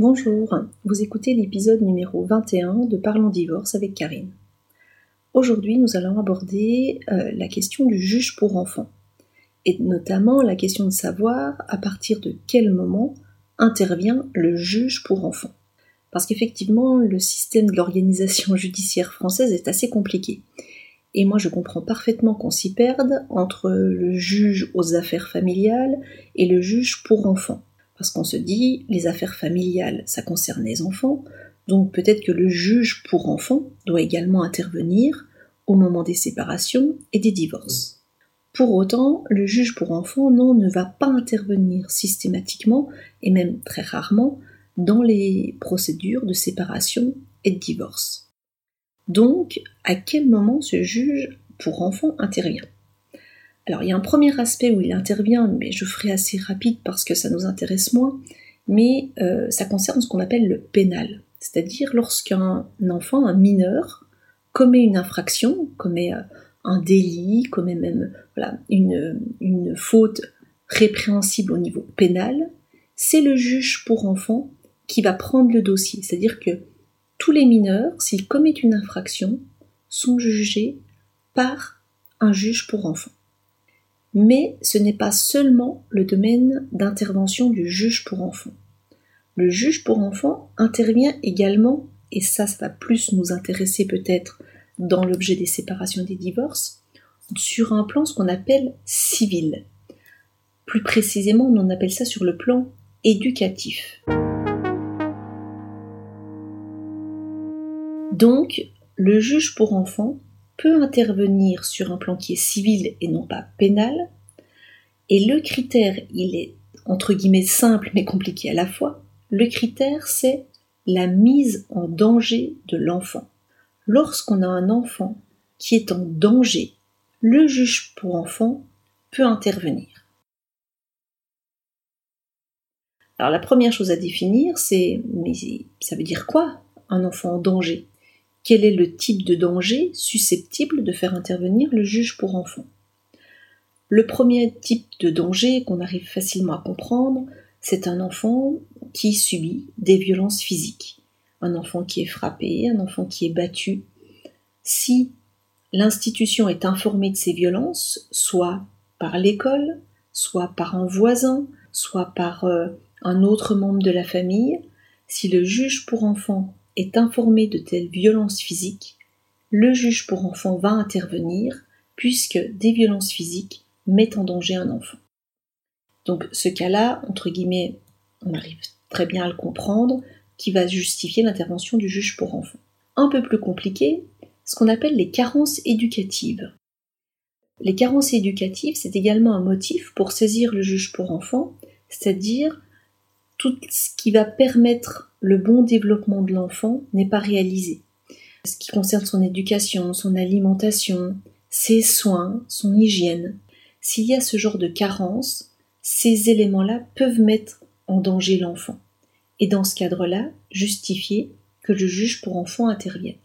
Bonjour, vous écoutez l'épisode numéro 21 de Parlons divorce avec Karine. Aujourd'hui, nous allons aborder euh, la question du juge pour enfants, et notamment la question de savoir à partir de quel moment intervient le juge pour enfants. Parce qu'effectivement, le système de l'organisation judiciaire française est assez compliqué. Et moi, je comprends parfaitement qu'on s'y perde entre le juge aux affaires familiales et le juge pour enfants. Parce qu'on se dit, les affaires familiales, ça concerne les enfants, donc peut-être que le juge pour enfants doit également intervenir au moment des séparations et des divorces. Pour autant, le juge pour enfants, non, ne va pas intervenir systématiquement, et même très rarement, dans les procédures de séparation et de divorce. Donc, à quel moment ce juge pour enfants intervient? Alors il y a un premier aspect où il intervient, mais je ferai assez rapide parce que ça nous intéresse moins, mais euh, ça concerne ce qu'on appelle le pénal, c'est-à-dire lorsqu'un enfant, un mineur, commet une infraction, commet euh, un délit, commet même une, une faute répréhensible au niveau pénal, c'est le juge pour enfants qui va prendre le dossier, c'est-à-dire que tous les mineurs, s'ils commettent une infraction, sont jugés par un juge pour enfants. Mais ce n'est pas seulement le domaine d'intervention du juge pour enfants. Le juge pour enfants intervient également, et ça, ça va plus nous intéresser peut-être dans l'objet des séparations des divorces, sur un plan ce qu'on appelle civil. Plus précisément, on appelle ça sur le plan éducatif. Donc, le juge pour enfants peut intervenir sur un plan qui est civil et non pas pénal. Et le critère, il est entre guillemets simple mais compliqué à la fois. Le critère, c'est la mise en danger de l'enfant. Lorsqu'on a un enfant qui est en danger, le juge pour enfant peut intervenir. Alors la première chose à définir, c'est mais ça veut dire quoi un enfant en danger? Quel est le type de danger susceptible de faire intervenir le juge pour enfants. Le premier type de danger qu'on arrive facilement à comprendre, c'est un enfant qui subit des violences physiques, un enfant qui est frappé, un enfant qui est battu. Si l'institution est informée de ces violences, soit par l'école, soit par un voisin, soit par euh, un autre membre de la famille, si le juge pour enfants est informé de telles violences physiques, le juge pour enfants va intervenir puisque des violences physiques mettent en danger un enfant. Donc ce cas-là, entre guillemets, on arrive très bien à le comprendre, qui va justifier l'intervention du juge pour enfants. Un peu plus compliqué, ce qu'on appelle les carences éducatives. Les carences éducatives, c'est également un motif pour saisir le juge pour enfants, c'est-à-dire tout ce qui va permettre le bon développement de l'enfant n'est pas réalisé. Ce qui concerne son éducation, son alimentation, ses soins, son hygiène. S'il y a ce genre de carence, ces éléments-là peuvent mettre en danger l'enfant. Et dans ce cadre-là, justifier que le juge pour enfant intervienne.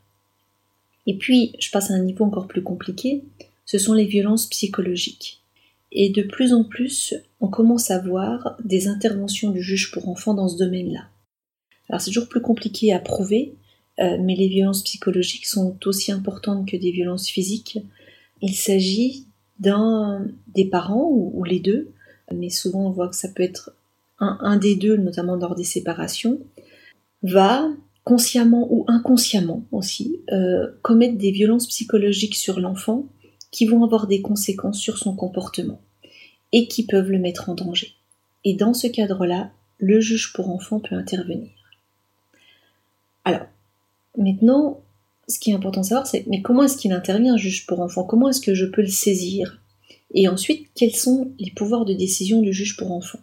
Et puis, je passe à un niveau encore plus compliqué, ce sont les violences psychologiques. Et de plus en plus, on commence à voir des interventions du juge pour enfants dans ce domaine-là. Alors c'est toujours plus compliqué à prouver, euh, mais les violences psychologiques sont aussi importantes que des violences physiques. Il s'agit d'un des parents ou, les deux, mais souvent on voit que ça peut être un, des deux, notamment lors des séparations, va consciemment ou inconsciemment aussi euh, commettre des violences psychologiques sur l'enfant qui vont avoir des conséquences sur son comportement et qui peuvent le mettre en danger. Et dans ce cadre-là, le juge pour enfants peut intervenir. Alors, maintenant, ce qui est important de savoir, c'est mais comment est-ce qu'il intervient, un juge pour enfants Comment est-ce que je peux le saisir? Et ensuite, quels sont les pouvoirs de décision du juge pour enfants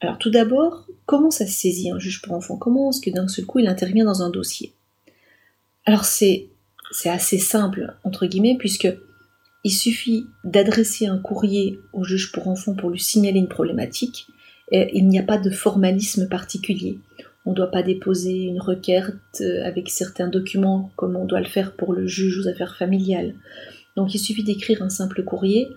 Alors, tout d'abord, comment ça se saisit un juge pour enfants Comment est-ce que d'un seul coup il intervient dans un dossier? Alors, c'est, assez simple, entre guillemets, puisque il suffit d'adresser un courrier au juge pour enfants pour lui signaler une problématique. Il n'y a pas de formalisme particulier. On ne doit pas déposer une requête euh, avec certains documents comme on doit le faire pour le juge aux affaires familiales. Donc il suffit d'écrire un simple courrier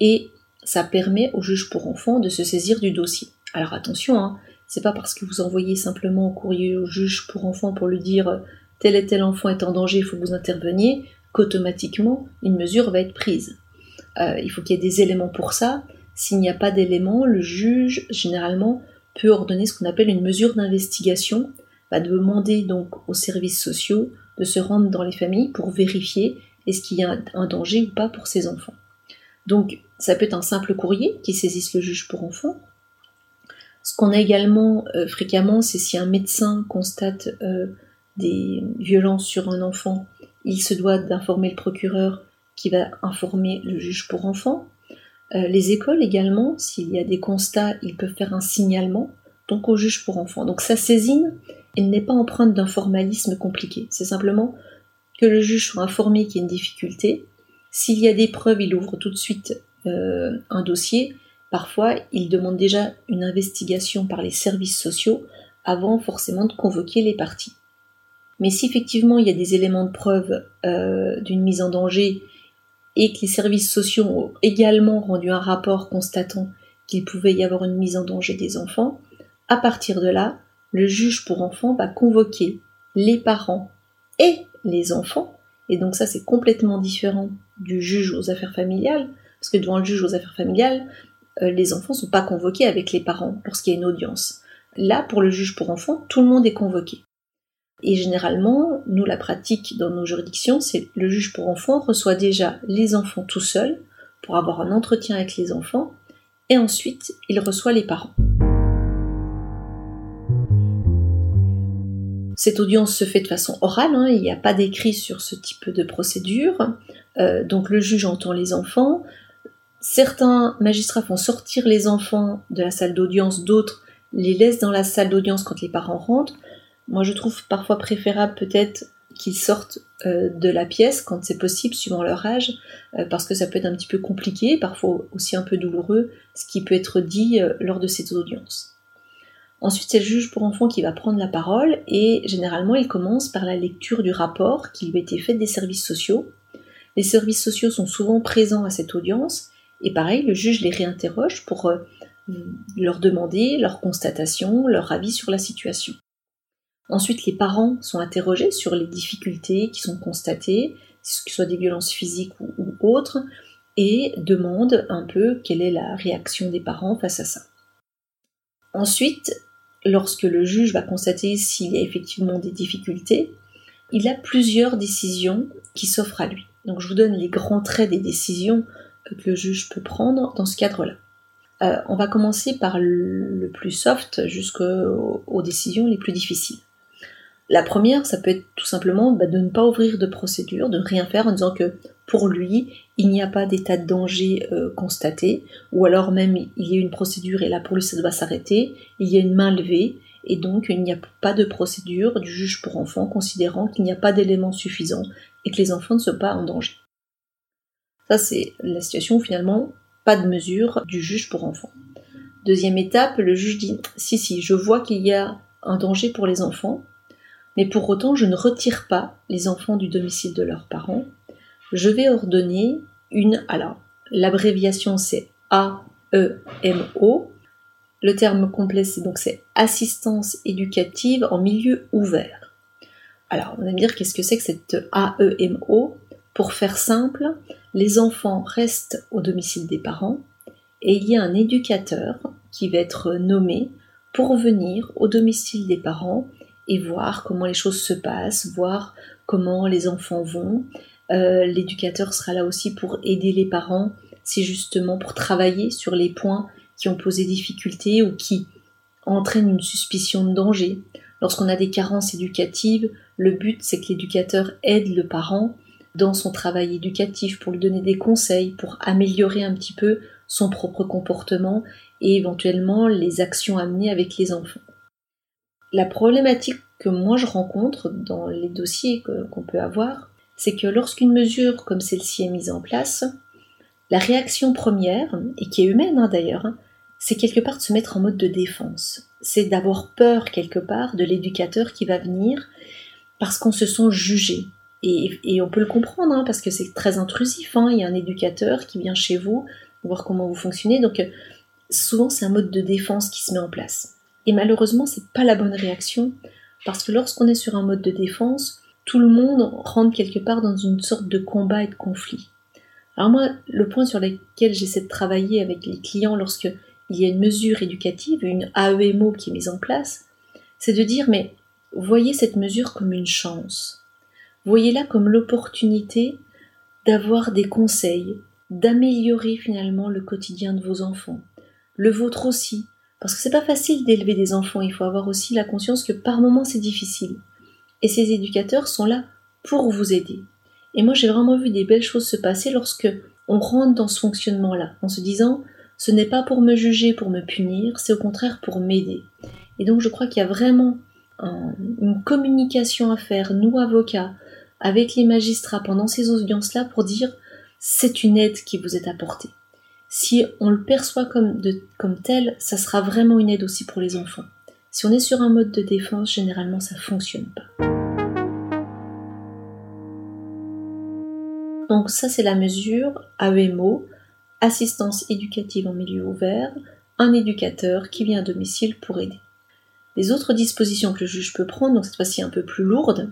et ça permet au juge pour enfants de se saisir du dossier. Alors attention, hein, C'est pas parce que vous envoyez simplement un courrier au juge pour enfants pour lui dire tel et tel enfant est en danger, il faut que vous interveniez, qu'automatiquement une mesure va être prise. Euh, il faut qu'il y ait des éléments pour ça. S'il n'y a pas d'éléments, le juge généralement peut ordonner ce qu'on appelle une mesure d'investigation, va demander donc aux services sociaux de se rendre dans les familles pour vérifier est-ce qu'il y a un danger ou pas pour ces enfants. Donc ça peut être un simple courrier qui saisisse le juge pour enfants. Ce qu'on a également euh, fréquemment, c'est si un médecin constate euh, des violences sur un enfant, il se doit d'informer le procureur qui va informer le juge pour enfants. Euh, les écoles également, s'il y a des constats, ils peuvent faire un signalement, donc au juge pour enfants. Donc sa saisine, elle n'est pas empreinte d'un formalisme compliqué. C'est simplement que le juge soit informé qu'il y a une difficulté. S'il y a des preuves, il ouvre tout de suite euh, un dossier. Parfois, il demande déjà une investigation par les services sociaux avant forcément de convoquer les parties. Mais si effectivement il y a des éléments de preuve euh, d'une mise en danger et que les services sociaux ont également rendu un rapport constatant qu'il pouvait y avoir une mise en danger des enfants, à partir de là, le juge pour enfants va convoquer les parents et les enfants, et donc ça c'est complètement différent du juge aux affaires familiales, parce que devant le juge aux affaires familiales, euh, les enfants ne sont pas convoqués avec les parents lorsqu'il y a une audience. Là, pour le juge pour enfants, tout le monde est convoqué. Et généralement, nous, la pratique dans nos juridictions, c'est le juge pour enfants reçoit déjà les enfants tout seul pour avoir un entretien avec les enfants, et ensuite il reçoit les parents. Cette audience se fait de façon orale, hein, il n'y a pas d'écrit sur ce type de procédure, euh, donc le juge entend les enfants. Certains magistrats font sortir les enfants de la salle d'audience, d'autres les laissent dans la salle d'audience quand les parents rentrent. Moi, je trouve parfois préférable peut-être qu'ils sortent euh, de la pièce quand c'est possible, suivant leur âge, euh, parce que ça peut être un petit peu compliqué, parfois aussi un peu douloureux, ce qui peut être dit euh, lors de cette audience. Ensuite, c'est le juge pour enfants qui va prendre la parole et généralement, il commence par la lecture du rapport qui lui a été fait des services sociaux. Les services sociaux sont souvent présents à cette audience et pareil, le juge les réinterroge pour leur demander leur constatation, leur avis sur la situation. Ensuite, les parents sont interrogés sur les difficultés qui sont constatées, que ce soit des violences physiques ou, autres, et demandent un peu quelle est la réaction des parents face à ça. Ensuite, lorsque le juge va constater s'il y a effectivement des difficultés, il a plusieurs décisions qui s'offrent à lui. Donc je vous donne les grands traits des décisions que le juge peut prendre dans ce cadre-là. Euh, on va commencer par le plus soft jusqu'aux décisions les plus difficiles. La première, ça peut être tout simplement bah, de ne pas ouvrir de procédure, de rien faire en disant que pour lui, il n'y a pas d'état de danger euh, constaté, ou alors même il y a une procédure et là pour lui ça doit s'arrêter, il y a une main levée, et donc il n'y a pas de procédure du juge pour enfants considérant qu'il n'y a pas d'éléments suffisants et que les enfants ne sont pas en danger. Ça c'est la situation finalement pas de mesure du juge pour enfants. Deuxième étape, le juge dit si si, je vois qu'il y a un danger pour les enfants, mais pour autant je ne retire pas les enfants du domicile de leurs parents. Je vais ordonner une, alors l'abréviation c'est AEMO, le terme complet c'est donc c'est assistance éducative en milieu ouvert. Alors on va me dire qu'est-ce que c'est que cette AEMO Pour faire simple, les enfants restent au domicile des parents et il y a un éducateur qui va être nommé pour venir au domicile des parents et voir comment les choses se passent, voir comment les enfants vont. Euh, l'éducateur sera là aussi pour aider les parents, c'est justement pour travailler sur les points qui ont posé difficulté ou qui entraînent une suspicion de danger. Lorsqu'on a des carences éducatives, le but c'est que l'éducateur aide le parent dans son travail éducatif pour lui donner des conseils, pour améliorer un petit peu son propre comportement et éventuellement les actions amenées avec les enfants. La problématique que moi je rencontre dans les dossiers qu'on peut avoir, c'est que lorsqu'une mesure comme celle-ci est mise en place, la réaction première, et qui est humaine hein, d'ailleurs, hein, c'est quelque part de se mettre en mode de défense. C'est d'avoir peur quelque part de l'éducateur qui va venir parce qu'on se sent jugé. Et, on peut le comprendre hein, parce que c'est très intrusif. Il y a un éducateur qui vient chez vous voir comment vous fonctionnez. Donc souvent c'est un mode de défense qui se met en place. Et malheureusement, c'est pas la bonne réaction, parce que lorsqu'on est sur un mode de défense, tout le monde rentre quelque part dans une sorte de combat et de conflit. Alors moi, le point sur lequel j'essaie de travailler avec les clients lorsque il y a une mesure éducative, une AEMO qui est mise en place, c'est de dire mais voyez cette mesure comme une chance. Voyez-la comme l'opportunité d'avoir des conseils, d'améliorer finalement le quotidien de vos enfants, le vôtre aussi, parce que c'est pas facile d'élever des enfants, il faut avoir aussi la conscience que par moments c'est difficile. Et ces éducateurs sont là pour vous aider. Et moi j'ai vraiment vu des belles choses se passer lorsque on rentre dans ce fonctionnement-là, en se disant ce n'est pas pour me juger, pour me punir, c'est au contraire pour m'aider. Et donc je crois qu'il y a vraiment une communication à faire, nous avocats, avec les magistrats pendant ces audiences-là pour dire c'est une aide qui vous est apportée. Si on le perçoit comme, tel, ça sera vraiment une aide aussi pour les enfants. Si on est sur un mode de défense, généralement ça fonctionne pas. Donc ça c'est la mesure AEMO, assistance éducative en milieu ouvert, un éducateur qui vient à domicile pour aider. Les autres dispositions que le juge peut prendre, donc cette fois-ci un peu plus lourdes,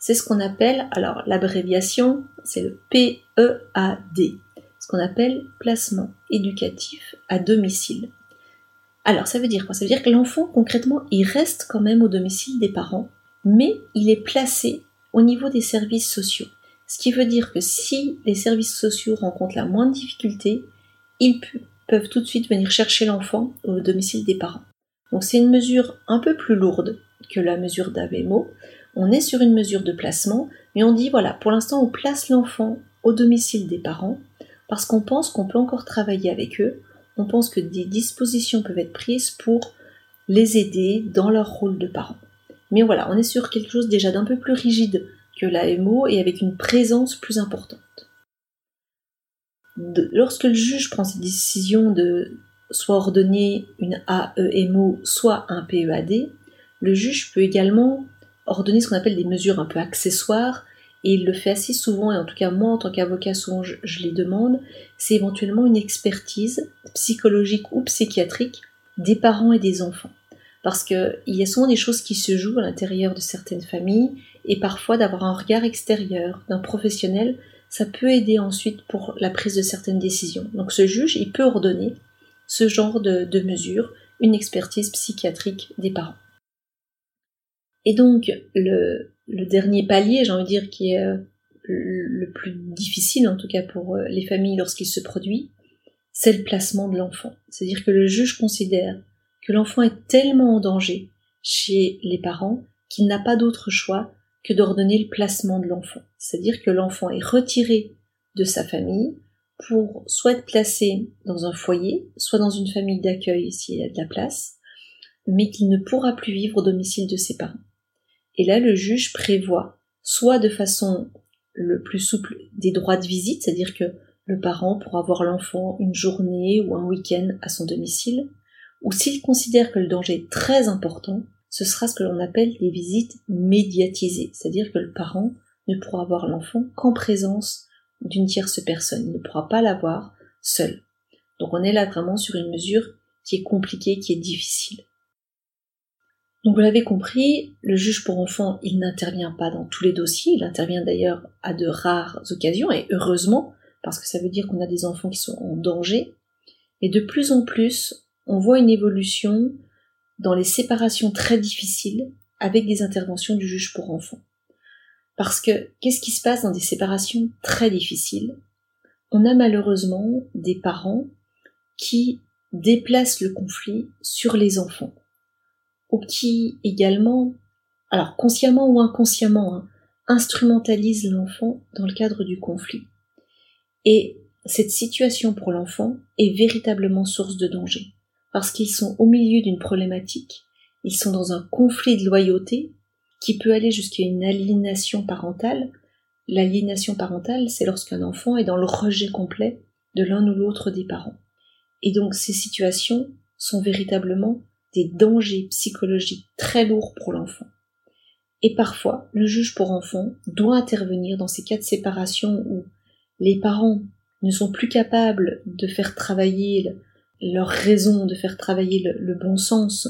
c'est ce qu'on appelle, alors l'abréviation, c'est le PEAD, qu'on appelle placement éducatif à domicile. Alors ça veut dire quoi? Ça veut dire que l'enfant, concrètement, il reste quand même au domicile des parents, mais il est placé au niveau des services sociaux. Ce qui veut dire que si les services sociaux rencontrent la moindre difficulté, ils peuvent tout de suite venir chercher l'enfant au domicile des parents. Donc c'est une mesure un peu plus lourde que la mesure d'ABMO, on est sur une mesure de placement, mais on dit voilà, pour l'instant on place l'enfant au domicile des parents, parce qu'on pense qu'on peut encore travailler avec eux, on pense que des dispositions peuvent être prises pour les aider dans leur rôle de parents. Mais voilà, on est sur quelque chose déjà d'un peu plus rigide que l'AMO et avec une présence plus importante. lorsque le juge prend cette décision de soit ordonner une AEMO, soit un PEAD, le juge peut également ordonner ce qu'on appelle des mesures un peu accessoires, et il le fait assez souvent, et en tout cas moi en tant qu'avocat souvent je, les demande, c'est éventuellement une expertise psychologique ou psychiatrique des parents et des enfants. Parce qu'il y a souvent des choses qui se jouent à l'intérieur de certaines familles, et parfois d'avoir un regard extérieur d'un professionnel, ça peut aider ensuite pour la prise de certaines décisions. Donc ce juge, il peut ordonner ce genre de, de mesures, une expertise psychiatrique des parents. Et donc, le, dernier palier, j'ai envie de dire, qui est euh, le plus difficile, en tout cas pour euh, les familles lorsqu'il se produit, c'est le placement de l'enfant. C'est-à-dire que le juge considère que l'enfant est tellement en danger chez les parents qu'il n'a pas d'autre choix que d'ordonner le placement de l'enfant. C'est-à-dire que l'enfant est retiré de sa famille pour soit être placé dans un foyer, soit dans une famille d'accueil s'il y a de la place, mais qu'il ne pourra plus vivre au domicile de ses parents. Et là, le juge prévoit, soit de façon le plus souple, des droits de visite, c'est-à-dire que le parent pourra voir l'enfant une journée ou un week-end à son domicile, ou s'il considère que le danger est très important, ce sera ce que l'on appelle des visites médiatisées, c'est-à-dire que le parent ne pourra voir l'enfant qu'en présence d'une tierce personne, il ne pourra pas l'avoir seul. Donc on est là vraiment sur une mesure qui est compliquée, qui est difficile. Donc vous l'avez compris, le juge pour enfants, il n'intervient pas dans tous les dossiers, il intervient d'ailleurs à de rares occasions, et heureusement, parce que ça veut dire qu'on a des enfants qui sont en danger. Et de plus en plus, on voit une évolution dans les séparations très difficiles avec des interventions du juge pour enfants. Parce que qu'est-ce qui se passe dans des séparations très difficiles? On a malheureusement des parents qui déplacent le conflit sur les enfants ou qui également, alors consciemment ou inconsciemment, hein, instrumentalise l'enfant dans le cadre du conflit. Et cette situation pour l'enfant est véritablement source de danger, parce qu'ils sont au milieu d'une problématique, ils sont dans un conflit de loyauté qui peut aller jusqu'à une aliénation parentale. L'aliénation parentale, c'est lorsqu'un enfant est dans le rejet complet de l'un ou l'autre des parents. Et donc ces situations sont véritablement des dangers psychologiques très lourds pour l'enfant. Et parfois, le juge pour enfants doit intervenir dans ces cas de séparation où les parents ne sont plus capables de faire travailler leur raison, de faire travailler le, bon sens,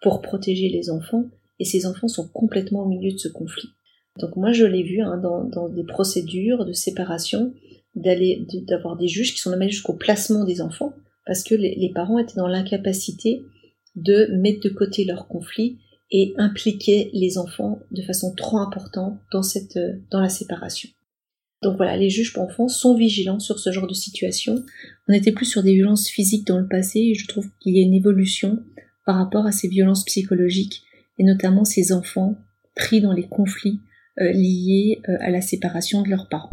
pour protéger les enfants, et ces enfants sont complètement au milieu de ce conflit. Donc moi je l'ai vu hein, dans, des procédures de séparation, d'aller d'avoir des juges qui sont allés jusqu'au placement des enfants, parce que les, parents étaient dans l'incapacité de mettre de côté leur conflit et impliquer les enfants de façon trop importante dans cette dans la séparation. Donc voilà, les juges pour enfants sont vigilants sur ce genre de situation. On n'était plus sur des violences physiques dans le passé et je trouve qu'il y a une évolution par rapport à ces violences psychologiques et notamment ces enfants pris dans les conflits euh, liés euh, à la séparation de leurs parents.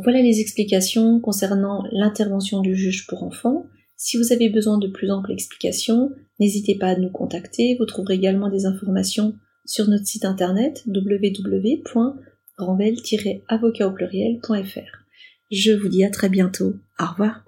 Voilà les explications concernant l'intervention du juge pour enfants. Si vous avez besoin de plus amples explications, n'hésitez pas à nous contacter. Vous trouverez également des informations sur notre site internet www.ranvel-avocat Je vous dis à très bientôt. Au revoir.